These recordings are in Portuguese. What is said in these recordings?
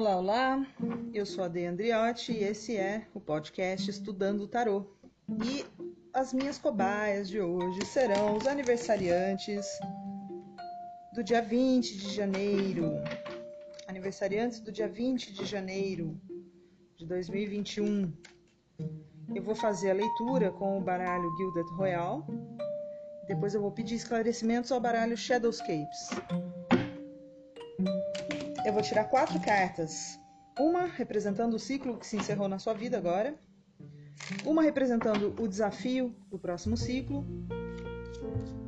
Olá, olá. Eu sou a De Andriotti e esse é o podcast Estudando o Tarô. E as minhas cobaias de hoje serão os aniversariantes do dia 20 de janeiro. Aniversariantes do dia 20 de janeiro de 2021. Eu vou fazer a leitura com o baralho Gilded Royal. Depois eu vou pedir esclarecimentos ao baralho Shadowscapes. Eu vou tirar quatro cartas. Uma representando o ciclo que se encerrou na sua vida agora. Uma representando o desafio do próximo ciclo.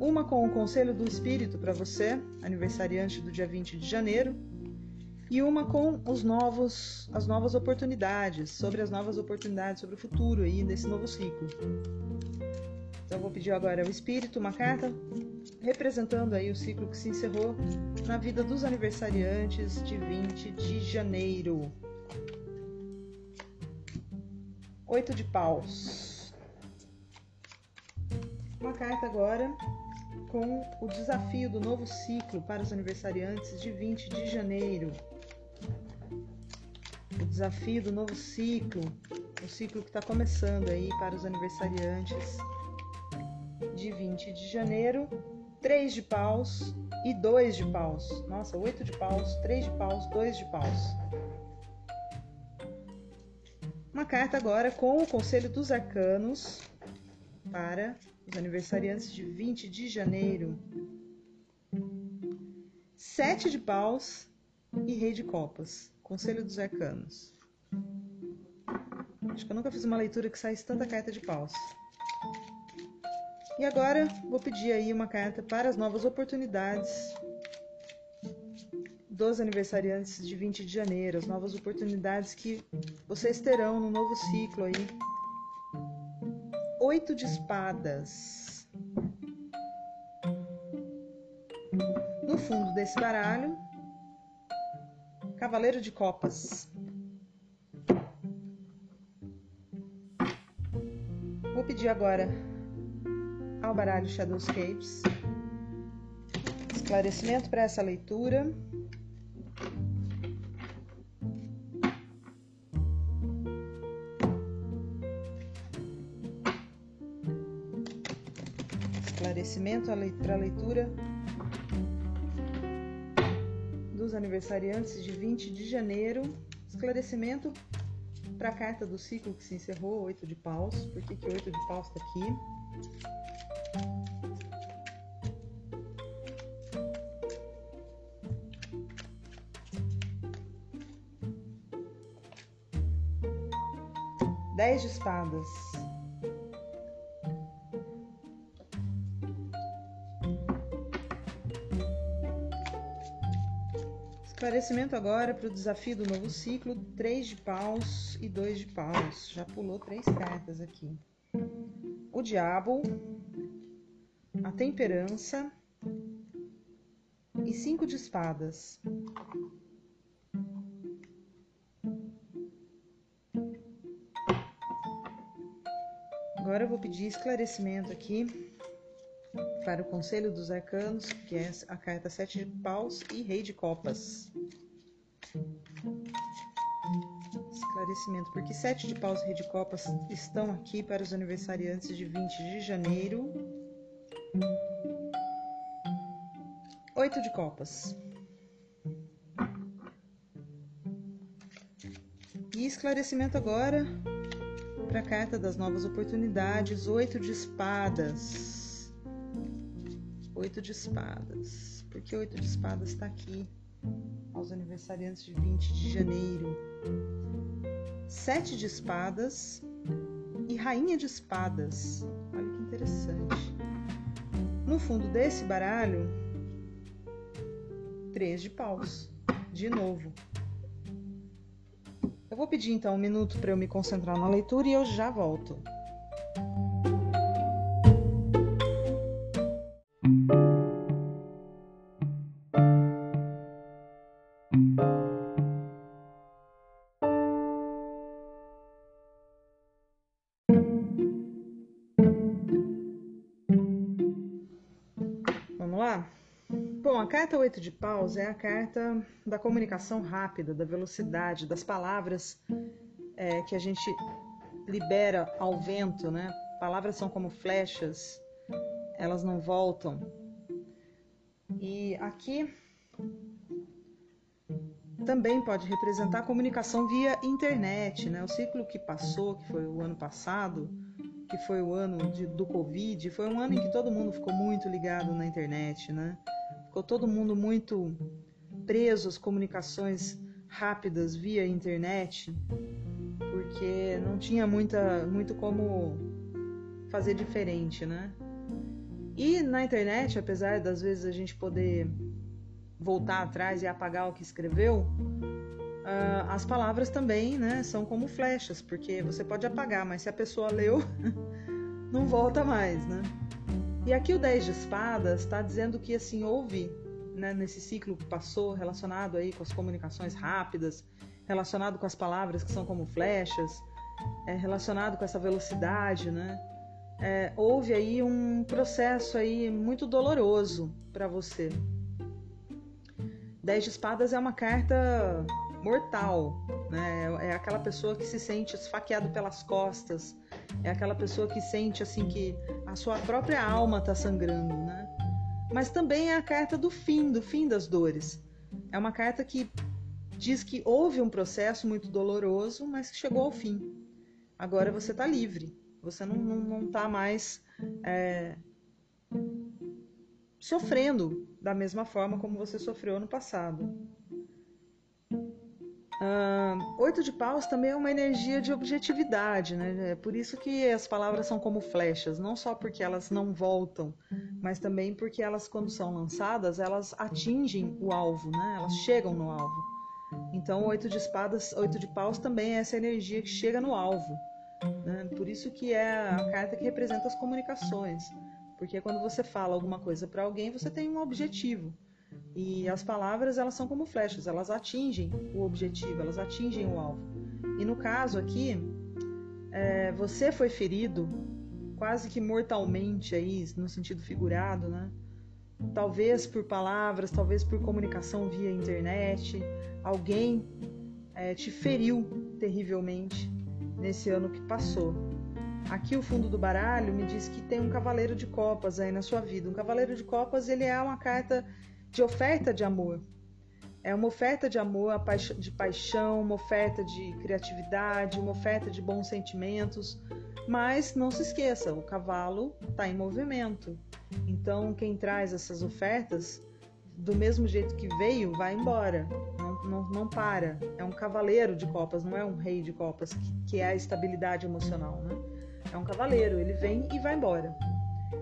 Uma com o conselho do espírito para você, aniversariante do dia 20 de janeiro. E uma com os novos, as novas oportunidades, sobre as novas oportunidades, sobre o futuro aí desse novo ciclo. Então eu vou pedir agora ao espírito uma carta representando aí o ciclo que se encerrou na vida dos aniversariantes de 20 de janeiro. Oito de paus. Uma carta agora com o desafio do novo ciclo para os aniversariantes de 20 de janeiro. O desafio do novo ciclo, o ciclo que está começando aí para os aniversariantes de 20 de janeiro, 3 de paus e 2 de paus. Nossa, 8 de paus, 3 de paus, 2 de paus. Uma carta agora com o Conselho dos Arcanos para os aniversariantes de 20 de janeiro. 7 de paus e Rei de Copas. Conselho dos Arcanos. Acho que eu nunca fiz uma leitura que saísse tanta carta de paus. E agora vou pedir aí uma carta para as novas oportunidades dos aniversariantes de 20 de janeiro, as novas oportunidades que vocês terão no novo ciclo aí. Oito de espadas. No fundo desse baralho, Cavaleiro de Copas. Vou pedir agora ao baralho Shadowscapes. Esclarecimento para essa leitura. Esclarecimento para a leitura dos aniversariantes de 20 de janeiro. Esclarecimento para a carta do ciclo que se encerrou, oito de paus. Por que, que oito de paus está aqui? Dez de espadas. Esclarecimento agora para o desafio do novo ciclo: três de paus e dois de paus. Já pulou três cartas aqui. O diabo, a temperança e cinco de espadas. Agora eu vou pedir esclarecimento aqui para o Conselho dos Arcanos, que é a carta Sete de Paus e Rei de Copas. Esclarecimento, porque Sete de Paus e Rei de Copas estão aqui para os aniversariantes de 20 de janeiro. Oito de Copas. E esclarecimento agora para a carta das novas oportunidades, oito de espadas. Oito de espadas. Por que oito de espadas está aqui? Aos aniversariantes de 20 de janeiro. Sete de espadas e rainha de espadas. Olha que interessante. No fundo desse baralho, três de paus. De novo. Eu vou pedir então um minuto para eu me concentrar na leitura e eu já volto. 8 de paus é a carta da comunicação rápida, da velocidade, das palavras é, que a gente libera ao vento, né? Palavras são como flechas, elas não voltam. E aqui também pode representar a comunicação via internet, né? O ciclo que passou, que foi o ano passado, que foi o ano de, do Covid, foi um ano em que todo mundo ficou muito ligado na internet, né? Ficou todo mundo muito preso às comunicações rápidas via internet, porque não tinha muita, muito como fazer diferente, né? E na internet, apesar das vezes a gente poder voltar atrás e apagar o que escreveu, uh, as palavras também né, são como flechas, porque você pode apagar, mas se a pessoa leu, não volta mais, né? E aqui o 10 de espadas está dizendo que assim houve né, nesse ciclo que passou relacionado aí com as comunicações rápidas, relacionado com as palavras que são como flechas, é, relacionado com essa velocidade, né? É, houve aí um processo aí muito doloroso para você, Dez de espadas é uma carta mortal, né? É aquela pessoa que se sente esfaqueado pelas costas, é aquela pessoa que sente assim que a sua própria alma está sangrando, né? Mas também é a carta do fim, do fim das dores. É uma carta que diz que houve um processo muito doloroso, mas que chegou ao fim. Agora você está livre. Você não, não, não tá mais é, sofrendo da mesma forma como você sofreu no passado. Uh, oito de paus também é uma energia de objetividade, né? É por isso que as palavras são como flechas, não só porque elas não voltam, mas também porque elas, quando são lançadas, elas atingem o alvo, né? Elas chegam no alvo. Então, oito de espadas, oito de paus também é essa energia que chega no alvo. Né? Por isso que é a carta que representa as comunicações. Porque quando você fala alguma coisa para alguém, você tem um objetivo. E as palavras, elas são como flechas, elas atingem o objetivo, elas atingem o alvo. E no caso aqui, é, você foi ferido quase que mortalmente aí, no sentido figurado, né? Talvez por palavras, talvez por comunicação via internet, alguém é, te feriu terrivelmente nesse ano que passou. Aqui o fundo do baralho me diz que tem um cavaleiro de copas aí na sua vida. Um cavaleiro de copas, ele é uma carta de oferta de amor. É uma oferta de amor, de paixão, uma oferta de criatividade, uma oferta de bons sentimentos. Mas não se esqueça, o cavalo está em movimento. Então, quem traz essas ofertas, do mesmo jeito que veio, vai embora. Não, não, não para. É um cavaleiro de copas, não é um rei de copas, que, que é a estabilidade emocional. Né? É um cavaleiro, ele vem e vai embora.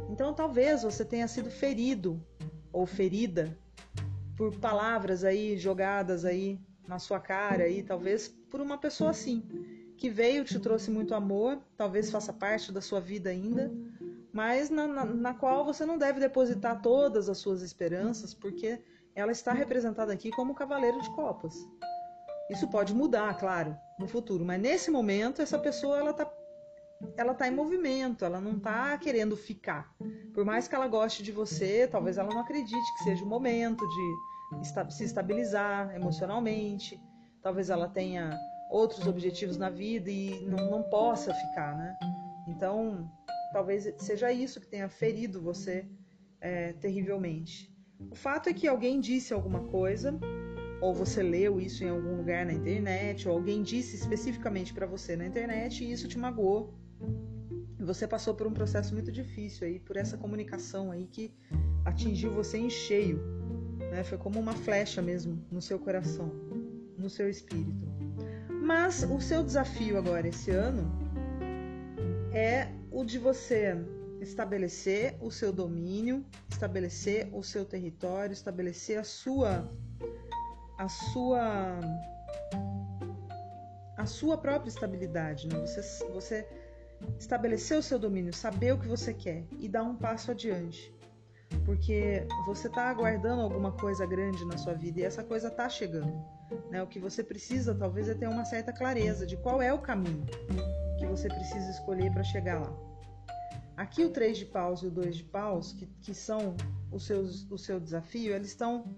Então talvez você tenha sido ferido ou ferida por palavras aí jogadas aí na sua cara aí, talvez por uma pessoa assim, que veio, te trouxe muito amor, talvez faça parte da sua vida ainda, mas na, na, na qual você não deve depositar todas as suas esperanças, porque ela está representada aqui como cavaleiro de copas. Isso pode mudar, claro, no futuro, mas nesse momento essa pessoa ela está ela está em movimento, ela não está querendo ficar. Por mais que ela goste de você, talvez ela não acredite que seja o momento de se estabilizar emocionalmente. Talvez ela tenha outros objetivos na vida e não, não possa ficar, né? Então, talvez seja isso que tenha ferido você é, terrivelmente. O fato é que alguém disse alguma coisa, ou você leu isso em algum lugar na internet, ou alguém disse especificamente para você na internet e isso te magoou você passou por um processo muito difícil aí, por essa comunicação aí que atingiu você em cheio, né? Foi como uma flecha mesmo no seu coração, no seu espírito. Mas o seu desafio agora esse ano é o de você estabelecer o seu domínio, estabelecer o seu território, estabelecer a sua a sua a sua própria estabilidade, né? Você você estabelecer o seu domínio, saber o que você quer e dar um passo adiante. Porque você está aguardando alguma coisa grande na sua vida e essa coisa está chegando. Né? O que você precisa, talvez, é ter uma certa clareza de qual é o caminho que você precisa escolher para chegar lá. Aqui o 3 de paus e o 2 de paus, que, que são os seus, o seu desafio, eles estão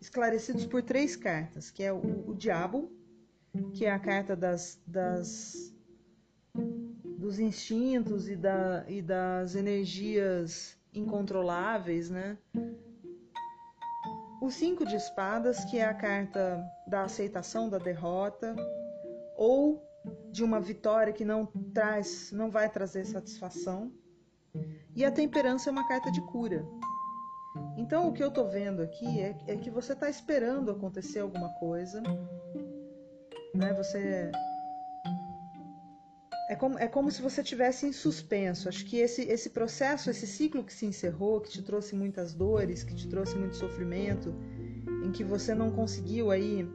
esclarecidos por três cartas, que é o, o diabo, que é a carta das, das dos instintos e, da, e das energias incontroláveis, né? O cinco de espadas, que é a carta da aceitação da derrota ou de uma vitória que não traz, não vai trazer satisfação. E a temperança é uma carta de cura. Então o que eu estou vendo aqui é, é que você está esperando acontecer alguma coisa, né? Você é como, é como se você tivesse em suspenso. Acho que esse, esse processo, esse ciclo que se encerrou, que te trouxe muitas dores, que te trouxe muito sofrimento, em que você não conseguiu aí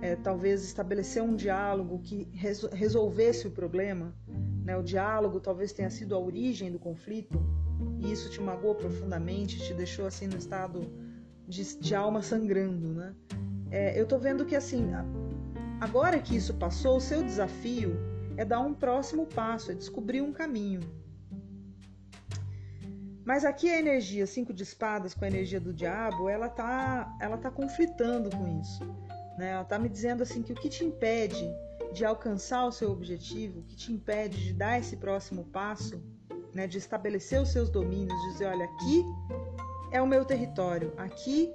é, talvez estabelecer um diálogo que resolvesse o problema, né? O diálogo talvez tenha sido a origem do conflito e isso te magoou profundamente, te deixou assim no estado de, de alma sangrando, né? É, eu tô vendo que assim, agora que isso passou, o seu desafio é dar um próximo passo, é descobrir um caminho. Mas aqui a energia cinco de espadas com a energia do diabo, ela tá, ela tá conflitando com isso. Né? Ela tá me dizendo assim que o que te impede de alcançar o seu objetivo, o que te impede de dar esse próximo passo, né, de estabelecer os seus domínios, dizer, olha, aqui é o meu território, aqui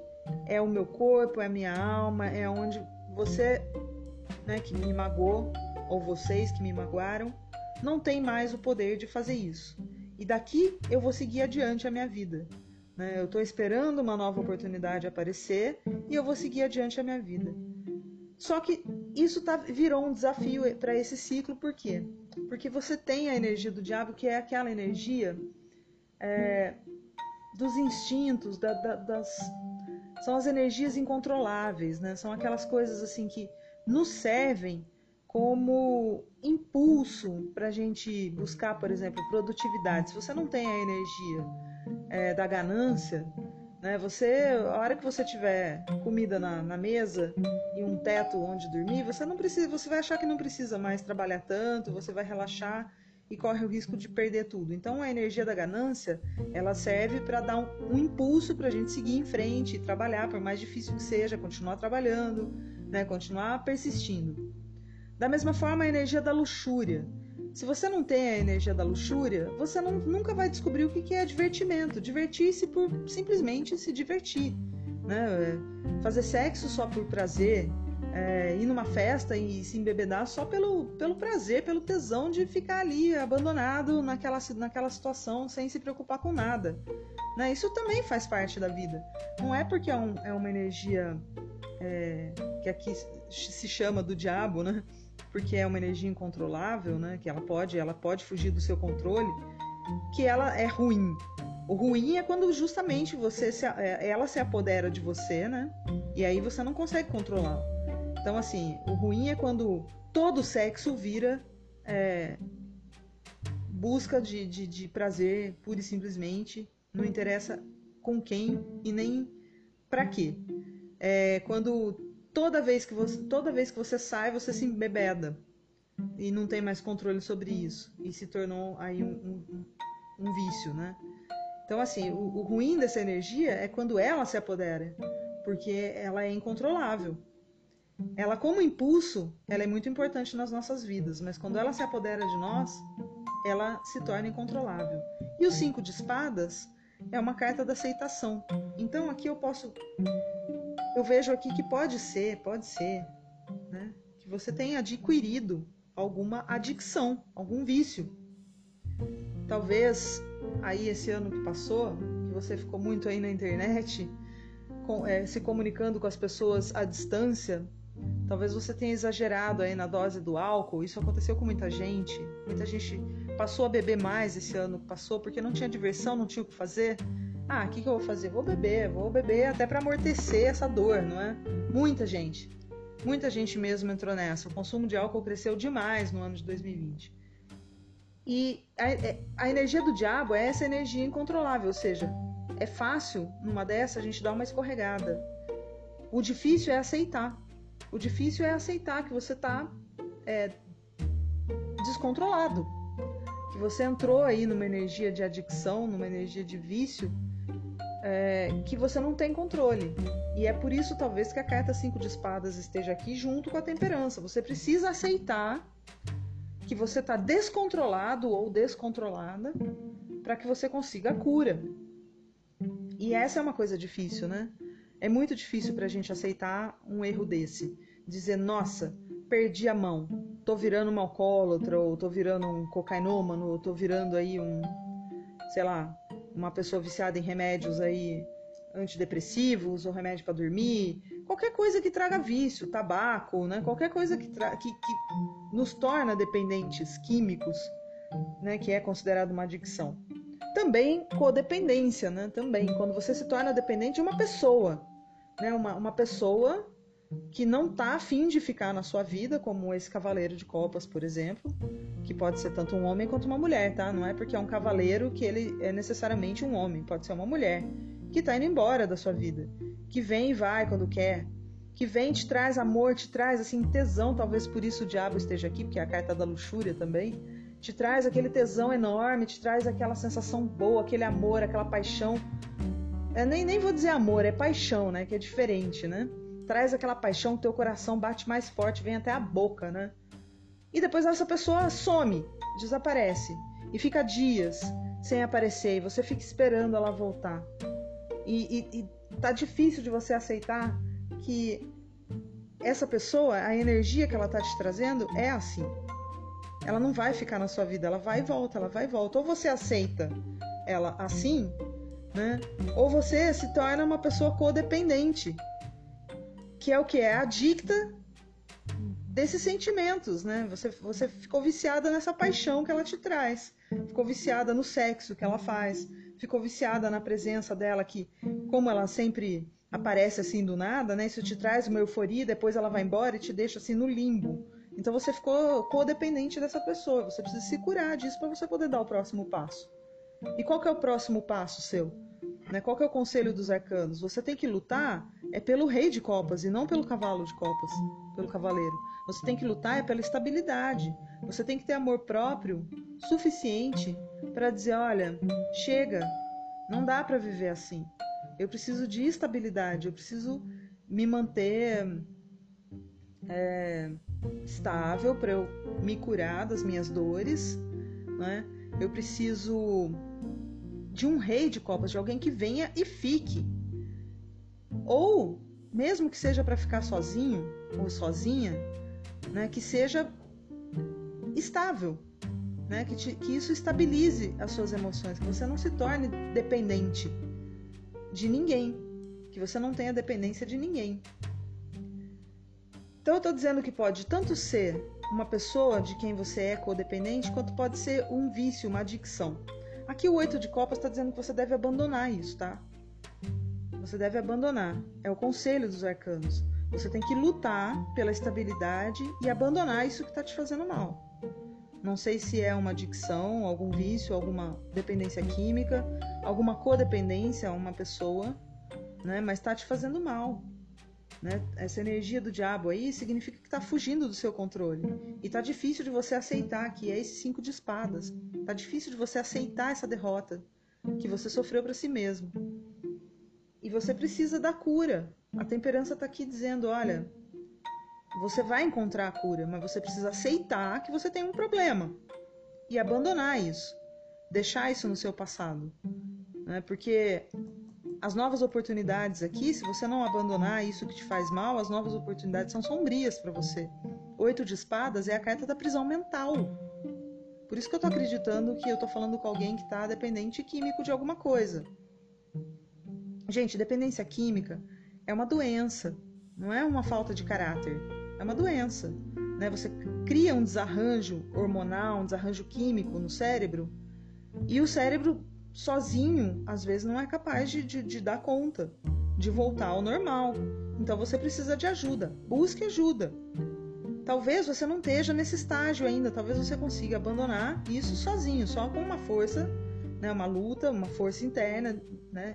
é o meu corpo, é a minha alma, é onde você, né, que me magoou, ou vocês que me magoaram, não tem mais o poder de fazer isso. E daqui eu vou seguir adiante a minha vida. Né? Eu estou esperando uma nova oportunidade aparecer e eu vou seguir adiante a minha vida. Só que isso tá, virou um desafio para esse ciclo, por quê? Porque você tem a energia do diabo, que é aquela energia é, dos instintos, da, da, das, são as energias incontroláveis, né? São aquelas coisas assim que nos servem como impulso para a gente buscar, por exemplo, produtividade. Se você não tem a energia é, da ganância, né? Você, a hora que você tiver comida na, na, mesa e um teto onde dormir, você não precisa, você vai achar que não precisa mais trabalhar tanto, você vai relaxar e corre o risco de perder tudo. Então a energia da ganância, ela serve para dar um, um impulso para a gente seguir em frente, trabalhar, por mais difícil que seja, continuar trabalhando, né? continuar persistindo. Da mesma forma, a energia da luxúria. Se você não tem a energia da luxúria, você não, nunca vai descobrir o que é divertimento. Divertir-se por simplesmente se divertir. Né? É, fazer sexo só por prazer, é, ir numa festa e se embebedar só pelo, pelo prazer, pelo tesão de ficar ali abandonado naquela, naquela situação sem se preocupar com nada. Né? Isso também faz parte da vida. Não é porque é, um, é uma energia é, que aqui se chama do diabo, né? Porque é uma energia incontrolável, né? Que ela pode, ela pode fugir do seu controle, que ela é ruim. O ruim é quando justamente você se, é, ela se apodera de você, né? E aí você não consegue controlar. Então, assim, o ruim é quando todo sexo vira é, busca de, de, de prazer, pura e simplesmente. Não interessa com quem e nem para quê. É, quando toda vez que você, toda vez que você sai, você se embebeda e não tem mais controle sobre isso e se tornou aí um, um, um vício, né? Então assim, o, o, ruim dessa energia é quando ela se apodera, porque ela é incontrolável. Ela como impulso, ela é muito importante nas nossas vidas, mas quando ela se apodera de nós, ela se torna incontrolável. E o cinco de espadas é uma carta da aceitação. Então aqui eu posso eu vejo aqui que pode ser, pode ser, né? Que você tenha adquirido alguma adicção, algum vício. Talvez aí esse ano que passou, que você ficou muito aí na internet, com, é, se comunicando com as pessoas à distância, talvez você tenha exagerado aí na dose do álcool. Isso aconteceu com muita gente. Muita gente passou a beber mais esse ano que passou porque não tinha diversão, não tinha o que fazer. Ah, o que, que eu vou fazer? Vou beber, vou beber até para amortecer essa dor, não é? Muita gente, muita gente mesmo entrou nessa. O consumo de álcool cresceu demais no ano de 2020. E a, é, a energia do diabo é essa energia incontrolável, ou seja, é fácil numa dessa a gente dar uma escorregada. O difícil é aceitar. O difícil é aceitar que você está é, descontrolado, que você entrou aí numa energia de adicção, numa energia de vício, é, que você não tem controle. E é por isso, talvez, que a carta 5 de espadas esteja aqui junto com a temperança. Você precisa aceitar que você está descontrolado ou descontrolada para que você consiga a cura. E essa é uma coisa difícil, né? É muito difícil para a gente aceitar um erro desse. Dizer, nossa, perdi a mão, tô virando um alcoólatra, ou tô virando um cocainômano, ou tô virando aí um, sei lá, uma pessoa viciada em remédios aí antidepressivos ou remédio para dormir, qualquer coisa que traga vício, tabaco, né? Qualquer coisa que, que, que nos torna dependentes químicos, né? Que é considerado uma adicção. Também codependência, né? Também quando você se torna dependente de uma pessoa, né? Uma, uma pessoa que não está afim de ficar na sua vida, como esse cavaleiro de copas, por exemplo, que pode ser tanto um homem quanto uma mulher, tá? Não é porque é um cavaleiro que ele é necessariamente um homem, pode ser uma mulher que está indo embora da sua vida, que vem e vai quando quer, que vem te traz amor, te traz assim tesão, talvez por isso o diabo esteja aqui, porque é a carta da luxúria também, te traz aquele tesão enorme, te traz aquela sensação boa, aquele amor, aquela paixão. É, nem, nem vou dizer amor, é paixão, né? Que é diferente, né? Traz aquela paixão, teu coração bate mais forte, vem até a boca, né? E depois essa pessoa some, desaparece e fica dias sem aparecer e você fica esperando ela voltar. E, e, e tá difícil de você aceitar que essa pessoa, a energia que ela tá te trazendo é assim. Ela não vai ficar na sua vida, ela vai e volta, ela vai e volta. Ou você aceita ela assim, né? Ou você se torna uma pessoa codependente, que é o que é adicta desses sentimentos, né? Você, você ficou viciada nessa paixão que ela te traz, ficou viciada no sexo que ela faz, ficou viciada na presença dela, que como ela sempre aparece assim do nada, né? Isso te traz uma euforia, depois ela vai embora e te deixa assim no limbo. Então você ficou codependente dessa pessoa. Você precisa se curar disso para você poder dar o próximo passo. E qual que é o próximo passo seu? Né? Qual que é o conselho dos arcanos? Você tem que lutar é pelo rei de copas e não pelo cavalo de copas, pelo cavaleiro. Você tem que lutar é pela estabilidade. Você tem que ter amor próprio suficiente para dizer, olha, chega, não dá para viver assim. Eu preciso de estabilidade, eu preciso me manter é, estável para eu me curar das minhas dores, né? Eu preciso de um rei de copas, de alguém que venha e fique. Ou mesmo que seja para ficar sozinho ou sozinha, né, que seja estável, né, que, te, que isso estabilize as suas emoções, que você não se torne dependente de ninguém, que você não tenha dependência de ninguém. Então eu estou dizendo que pode tanto ser uma pessoa de quem você é codependente, quanto pode ser um vício, uma adicção. Aqui o oito de copas está dizendo que você deve abandonar isso, tá? Você deve abandonar. É o conselho dos arcanos. Você tem que lutar pela estabilidade e abandonar isso que está te fazendo mal. Não sei se é uma adicção, algum vício, alguma dependência química, alguma codependência a uma pessoa, né? Mas está te fazendo mal. Né? Essa energia do diabo aí significa que está fugindo do seu controle. E está difícil de você aceitar que é esse cinco de espadas. Está difícil de você aceitar essa derrota que você sofreu para si mesmo. E você precisa da cura. A temperança está aqui dizendo: olha, você vai encontrar a cura, mas você precisa aceitar que você tem um problema e abandonar isso, deixar isso no seu passado, né? Porque as novas oportunidades aqui, se você não abandonar isso que te faz mal, as novas oportunidades são sombrias para você. Oito de espadas é a carta da prisão mental. Por isso que eu tô acreditando que eu tô falando com alguém que tá dependente químico de alguma coisa. Gente, dependência química é uma doença, não é uma falta de caráter, é uma doença. Né? Você cria um desarranjo hormonal, um desarranjo químico no cérebro, e o cérebro sozinho, às vezes, não é capaz de, de, de dar conta, de voltar ao normal. Então você precisa de ajuda. Busque ajuda. Talvez você não esteja nesse estágio ainda, talvez você consiga abandonar isso sozinho, só com uma força, né, uma luta, uma força interna, né?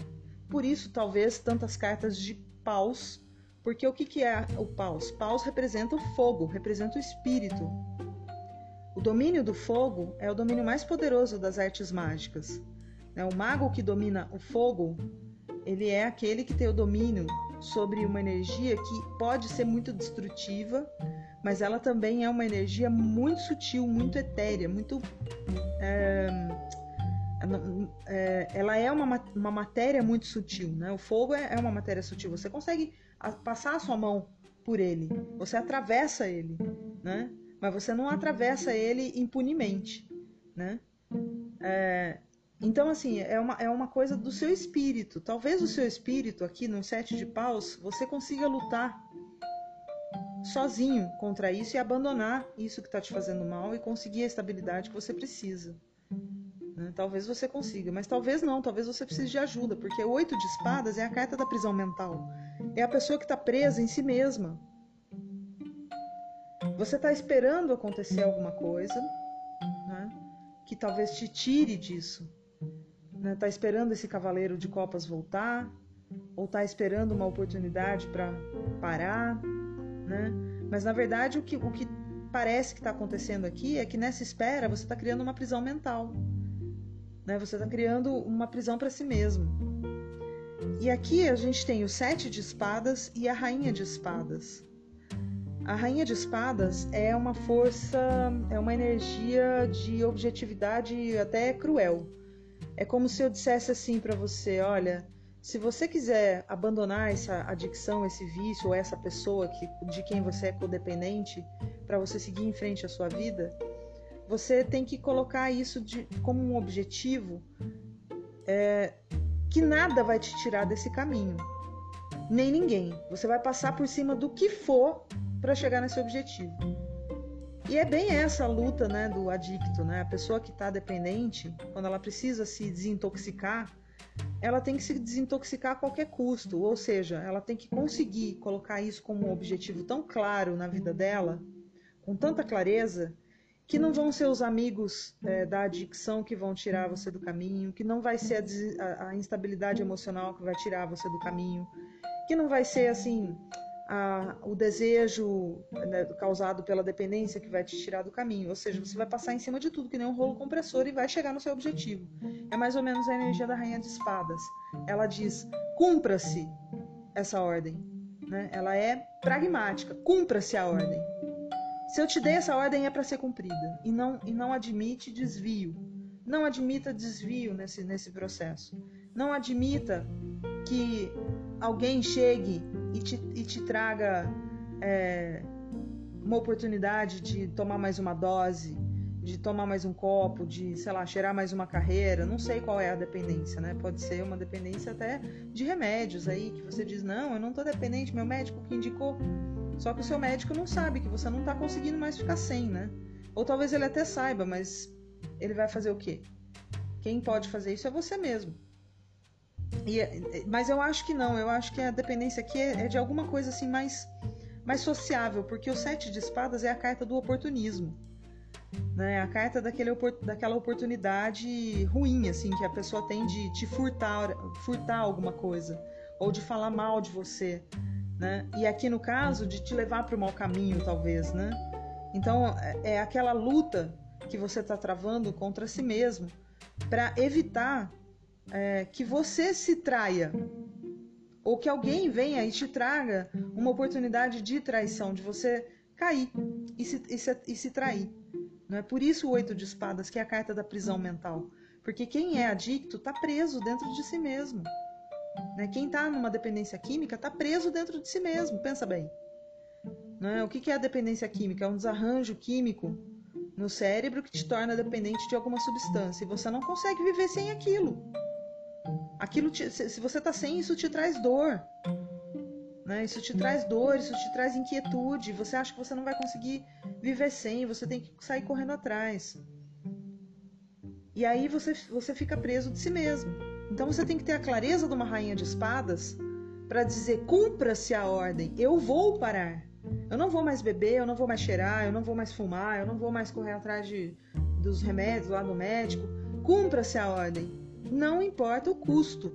Por isso, talvez tantas cartas de paus, porque o que, que é o paus? Paus representa o fogo, representa o espírito. O domínio do fogo é o domínio mais poderoso das artes mágicas. Né? O mago que domina o fogo, ele é aquele que tem o domínio sobre uma energia que pode ser muito destrutiva, mas ela também é uma energia muito sutil, muito etérea, muito. É, ela é uma, uma matéria muito sutil, né? O fogo é, é uma matéria sutil. Você consegue passar a sua mão por ele, você atravessa ele, né? Mas você não atravessa ele impunemente, né? É, então, assim, é uma, é uma coisa do seu espírito. Talvez o seu espírito, aqui no sete de paus, você consiga lutar sozinho contra isso e abandonar isso que está te fazendo mal e conseguir a estabilidade que você precisa. Né? Talvez você consiga, mas talvez não, talvez você precise de ajuda, porque oito de espadas é a carta da prisão mental. É a pessoa que está presa em si mesma. Você está esperando acontecer alguma coisa né, que talvez te tire disso né? Tá esperando esse cavaleiro de copas voltar, ou tá esperando uma oportunidade para parar, né? Mas na verdade o que, o que parece que está acontecendo aqui é que nessa espera você está criando uma prisão mental, né? Você está criando uma prisão para si mesmo. E aqui a gente tem o sete de espadas e a rainha de espadas. A rainha de espadas é uma força, é uma energia de objetividade até cruel. É como se eu dissesse assim para você: olha, se você quiser abandonar essa adicção, esse vício ou essa pessoa que, de quem você é codependente para você seguir em frente a sua vida, você tem que colocar isso de, como um objetivo é, que nada vai te tirar desse caminho, nem ninguém. Você vai passar por cima do que for para chegar nesse objetivo. E é bem essa a luta né, do adicto, né? A pessoa que está dependente, quando ela precisa se desintoxicar, ela tem que se desintoxicar a qualquer custo, ou seja, ela tem que conseguir colocar isso como um objetivo tão claro na vida dela, com tanta clareza, que não vão ser os amigos é, da adicção que vão tirar você do caminho, que não vai ser a, a, instabilidade emocional que vai tirar você do caminho, que não vai ser assim a, o desejo né, causado pela dependência que vai te tirar do caminho. Ou seja, você vai passar em cima de tudo, que nem um rolo compressor, e vai chegar no seu objetivo. É mais ou menos a energia da Rainha de Espadas. Ela diz: cumpra-se essa ordem. Né? Ela é pragmática: cumpra-se a ordem. Se eu te dei essa ordem, é para ser cumprida. E não, e não admite desvio. Não admita desvio nesse, nesse processo. Não admita que alguém chegue e te, e te traga é, uma oportunidade de tomar mais uma dose, de tomar mais um copo, de, sei lá, cheirar mais uma carreira. Não sei qual é a dependência, né? Pode ser uma dependência até de remédios aí, que você diz, não, eu não tô dependente, meu médico que indicou. Só que o seu médico não sabe que você não tá conseguindo mais ficar sem, né? Ou talvez ele até saiba, mas ele vai fazer o quê? Quem pode fazer isso é você mesmo. E, é, mas eu acho que não, eu acho que a dependência aqui é, é de alguma coisa assim mais, mais sociável, porque o sete de espadas é a carta do oportunismo. Né? A carta daquele, daquela oportunidade ruim, assim, que a pessoa tem de te furtar, furtar alguma coisa, ou de falar mal de você. Né? E aqui no caso, de te levar para o mau caminho, talvez. Né? Então, é, é aquela luta que você está travando contra si mesmo para evitar é, que você se traia ou que alguém venha e te traga uma oportunidade de traição, de você cair e se, e se, e se trair. Não é por isso o oito de espadas, que é a carta da prisão mental. Porque quem é adicto está preso dentro de si mesmo. Né? Quem está numa dependência química está preso dentro de si mesmo. Pensa bem. Né? O que é a dependência química? É um desarranjo químico no cérebro que te torna dependente de alguma substância. E você não consegue viver sem aquilo. Aquilo te, se você está sem, isso te traz dor. Né? Isso te traz dor, isso te traz inquietude. Você acha que você não vai conseguir viver sem, você tem que sair correndo atrás. E aí você, você fica preso de si mesmo. Então você tem que ter a clareza de uma rainha de espadas para dizer: cumpra-se a ordem, eu vou parar. Eu não vou mais beber, eu não vou mais cheirar, eu não vou mais fumar, eu não vou mais correr atrás de, dos remédios lá no médico. Cumpra-se a ordem não importa o custo.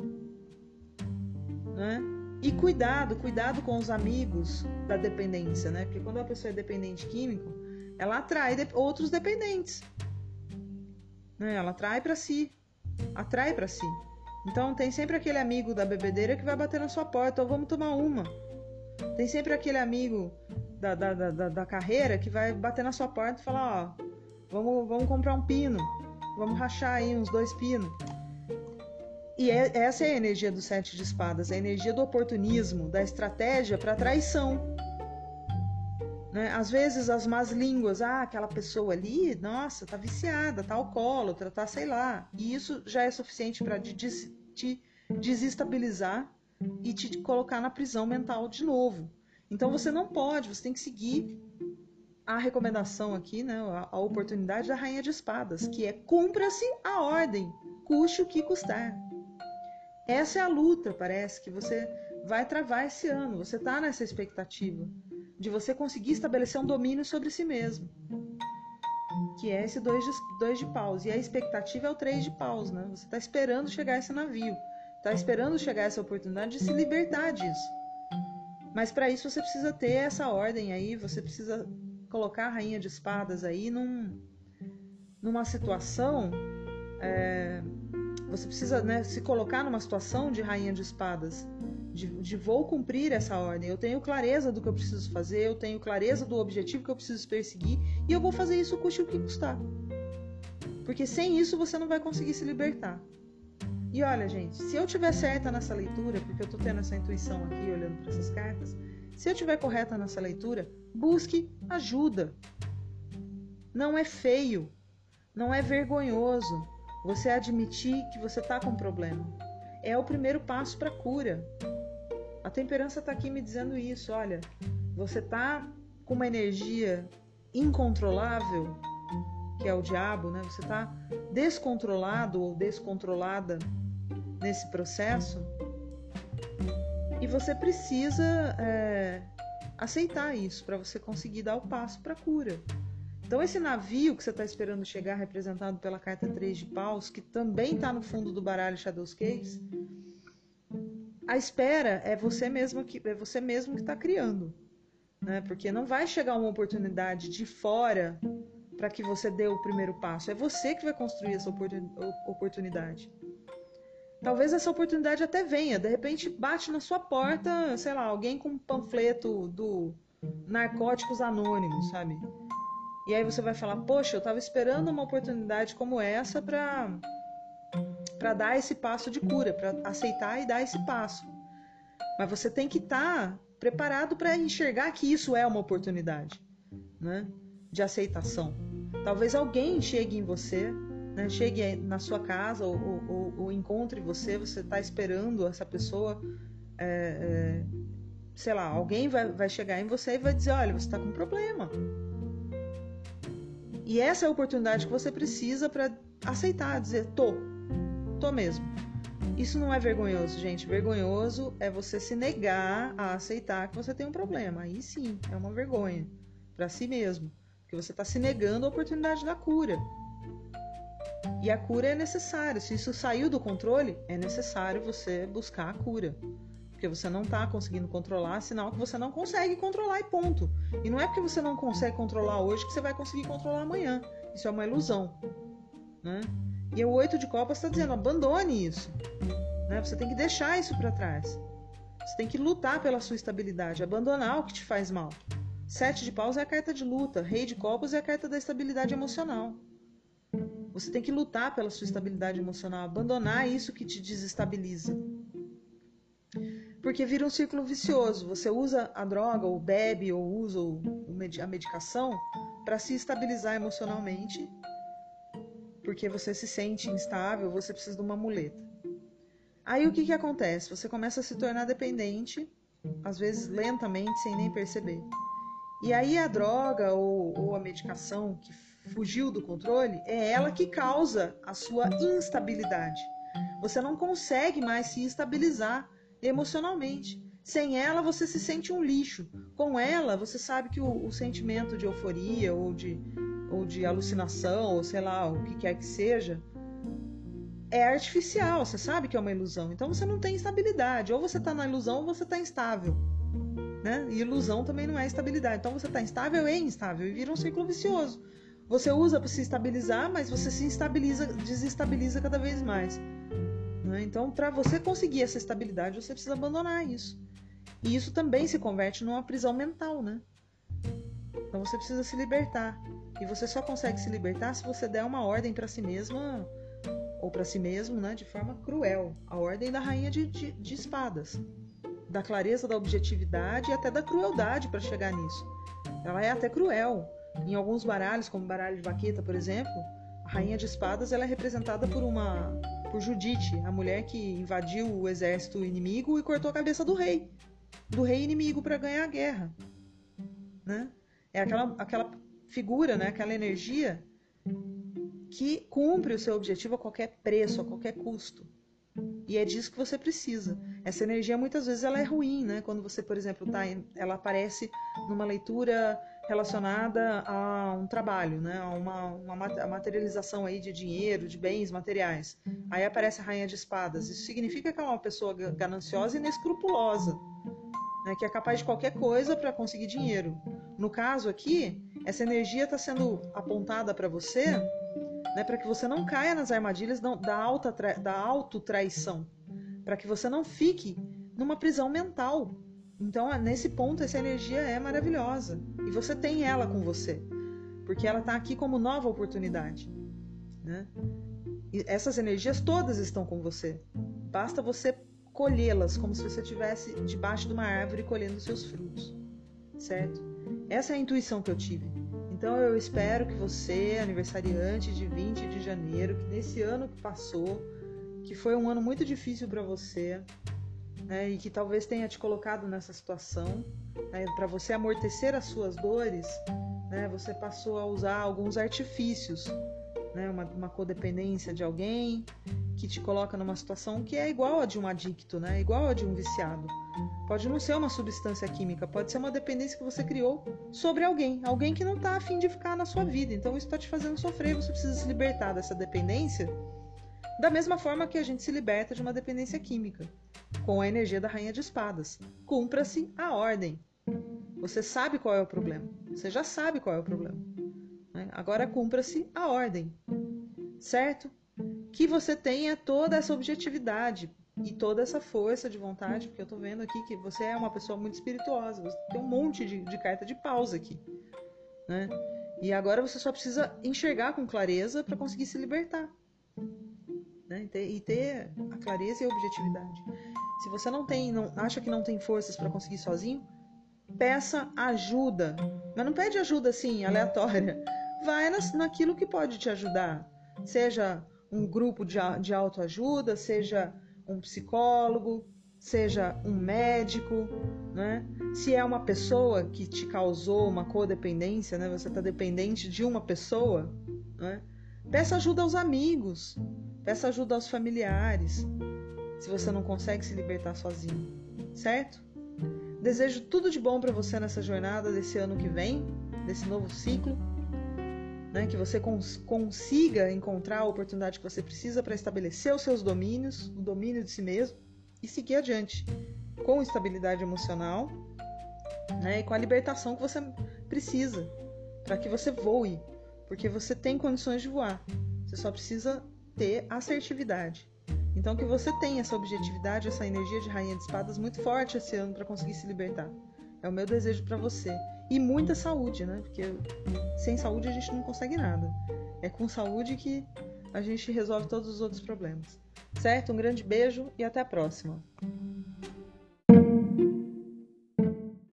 Né? E cuidado, cuidado com os amigos da dependência, né? Porque quando a pessoa é dependente químico, ela atrai outros dependentes. Né? Ela atrai para si, atrai para si. Então tem sempre aquele amigo da bebedeira que vai bater na sua porta, ou vamos tomar uma. Tem sempre aquele amigo da, da, da, da carreira que vai bater na sua porta e falar, ó, vamos, vamos comprar um pino, vamos rachar aí uns dois pinos. E é, essa é a energia do sete de espadas, é a energia do oportunismo, da estratégia para traição. Né? Às vezes as más línguas, ah, aquela pessoa ali, nossa, tá viciada, tá alcoólatra, tá sei lá. E isso já é suficiente para te desestabilizar e te colocar na prisão mental de novo. Então você não pode, você tem que seguir a recomendação aqui, né, a, oportunidade da rainha de espadas, que é cumpra-se a ordem, custe o que custar. Essa é a luta, parece que você vai travar esse ano. Você está nessa expectativa de você conseguir estabelecer um domínio sobre si mesmo. Que é esse dois de, dois de paus. E a expectativa é o três de paus, né? Você está esperando chegar esse navio. Está esperando chegar essa oportunidade de se libertar disso. Mas para isso você precisa ter essa ordem aí, você precisa colocar a rainha de espadas aí num, numa situação. É, você precisa né, se colocar numa situação de rainha de espadas de, de, vou cumprir essa ordem. Eu tenho clareza do que eu preciso fazer, eu tenho clareza do objetivo que eu preciso perseguir e eu vou fazer isso custe o que custar. Porque sem isso você não vai conseguir se libertar. E olha, gente, se eu tiver certa nessa leitura, porque eu tô tendo essa intuição aqui olhando para essas cartas, se eu tiver correta nessa leitura, busque ajuda. Não é feio, não é vergonhoso você admitir que você tá com um problema. É o primeiro passo para a cura. A temperança está aqui me dizendo isso. Olha, você está com uma energia incontrolável, que é o diabo, né? Você está descontrolado ou descontrolada nesse processo e você precisa é, aceitar isso para você conseguir dar o passo para a cura. Então, esse navio que você está esperando chegar, representado pela carta 3 de paus, que também está no fundo do baralho Shadows Caves, a espera é você mesmo que é você mesmo que está criando, né? Porque não vai chegar uma oportunidade de fora para que você dê o primeiro passo. É você que vai construir essa oportunidade. Talvez essa oportunidade até venha, de repente bate na sua porta, sei lá, alguém com um panfleto do Narcóticos Anônimos, sabe? E aí você vai falar: "Poxa, eu estava esperando uma oportunidade como essa para para dar esse passo de cura, para aceitar e dar esse passo. Mas você tem que estar tá preparado para enxergar que isso é uma oportunidade, né? De aceitação. Talvez alguém chegue em você, né? chegue na sua casa ou, ou, ou encontre você, você está esperando essa pessoa, é, é, sei lá, alguém vai, vai chegar em você e vai dizer, olha, você está com problema. E essa é a oportunidade que você precisa para aceitar, dizer, tô, tô mesmo. Isso não é vergonhoso, gente. Vergonhoso é você se negar a aceitar que você tem um problema. Aí sim, é uma vergonha para si mesmo, porque você está se negando a oportunidade da cura. E a cura é necessária. Se isso saiu do controle, é necessário você buscar a cura. Porque você não está conseguindo controlar, sinal que você não consegue controlar e ponto. E não é porque você não consegue controlar hoje que você vai conseguir controlar amanhã. Isso é uma ilusão. Né? E o oito de copas está dizendo: abandone isso. Né? Você tem que deixar isso para trás. Você tem que lutar pela sua estabilidade, abandonar o que te faz mal. Sete de paus é a carta de luta, rei de copas é a carta da estabilidade emocional. Você tem que lutar pela sua estabilidade emocional, abandonar isso que te desestabiliza. Porque vira um círculo vicioso. Você usa a droga, ou bebe, ou usa a medicação para se estabilizar emocionalmente porque você se sente instável, você precisa de uma muleta. Aí o que, que acontece? Você começa a se tornar dependente, às vezes lentamente, sem nem perceber. E aí a droga ou, ou a medicação que fugiu do controle é ela que causa a sua instabilidade. Você não consegue mais se estabilizar emocionalmente. Sem ela, você se sente um lixo. Com ela, você sabe que o, o sentimento de euforia ou de ou de alucinação, ou sei lá, o que quer que seja, é artificial, você sabe que é uma ilusão. Então você não tem estabilidade. Ou você está na ilusão ou você está instável. Né? E ilusão também não é estabilidade. Então você está instável e instável e vira um ciclo vicioso. Você usa para se estabilizar, mas você se instabiliza, desestabiliza cada vez mais. Né? Então, para você conseguir essa estabilidade, você precisa abandonar isso. E isso também se converte numa prisão mental, né? Então você precisa se libertar. E você só consegue se libertar se você der uma ordem para si mesma ou para si mesmo, né, de forma cruel. A ordem da rainha de, de, de espadas, da clareza, da objetividade e até da crueldade para chegar nisso. Ela é até cruel. Em alguns baralhos, como o baralho de vaqueta, por exemplo, a rainha de espadas ela é representada por uma por Judite, a mulher que invadiu o exército inimigo e cortou a cabeça do rei, do rei inimigo para ganhar a guerra, né? É aquela aquela figura, né, aquela energia que cumpre o seu objetivo a qualquer preço, a qualquer custo. E é disso que você precisa. Essa energia muitas vezes ela é ruim, né? Quando você, por exemplo, tá, ela aparece numa leitura relacionada a um trabalho, né? A uma, uma materialização aí de dinheiro, de bens materiais. Aí aparece a rainha de espadas. Isso significa que é uma pessoa gananciosa e inescrupulosa, né? Que é capaz de qualquer coisa para conseguir dinheiro. No caso aqui, essa energia está sendo apontada para você né, para que você não caia nas armadilhas da, alta da autotraição, para que você não fique numa prisão mental. Então, nesse ponto, essa energia é maravilhosa e você tem ela com você, porque ela está aqui como nova oportunidade. Né? E essas energias todas estão com você. Basta você colhê-las como se você estivesse debaixo de uma árvore colhendo seus frutos, certo? Essa é a intuição que eu tive. Então eu espero que você, aniversariante de 20 de janeiro, que nesse ano que passou, que foi um ano muito difícil para você, né, e que talvez tenha te colocado nessa situação, né, para você amortecer as suas dores, né, você passou a usar alguns artifícios, né, uma, uma codependência de alguém que te coloca numa situação que é igual a de um adicto, né, igual a de um viciado. Pode não ser uma substância química, pode ser uma dependência que você criou sobre alguém, alguém que não está afim de ficar na sua vida. Então isso está te fazendo sofrer, você precisa se libertar dessa dependência. Da mesma forma que a gente se liberta de uma dependência química, com a energia da rainha de espadas. Cumpra-se a ordem. Você sabe qual é o problema. Você já sabe qual é o problema. Né? Agora cumpra-se a ordem. Certo? Que você tenha toda essa objetividade e toda essa força de vontade, porque eu tô vendo aqui que você é uma pessoa muito espirituosa, você tem um monte de, de carta de pausa aqui, né? E agora você só precisa enxergar com clareza para conseguir se libertar, né? E ter, a clareza e a objetividade. Se você não tem, não acha que não tem forças para conseguir sozinho, peça ajuda, mas não pede ajuda assim aleatória. Vai naquilo que pode te ajudar, seja um grupo de, de autoajuda, seja um psicólogo, seja um médico, né? Se é uma pessoa que te causou uma codependência, né? Você está dependente de uma pessoa, né? Peça ajuda aos amigos, peça ajuda aos familiares, se você não consegue se libertar sozinho, certo? Desejo tudo de bom para você nessa jornada desse ano que vem, desse novo ciclo né, que você cons consiga encontrar a oportunidade que você precisa para estabelecer os seus domínios, o domínio de si mesmo e seguir adiante com estabilidade emocional né, e com a libertação que você precisa para que você voe, porque você tem condições de voar. Você só precisa ter assertividade. Então que você tenha essa objetividade, essa energia de rainha de espadas muito forte esse ano para conseguir se libertar. É o meu desejo para você. E muita saúde, né? Porque sem saúde a gente não consegue nada. É com saúde que a gente resolve todos os outros problemas. Certo? Um grande beijo e até a próxima.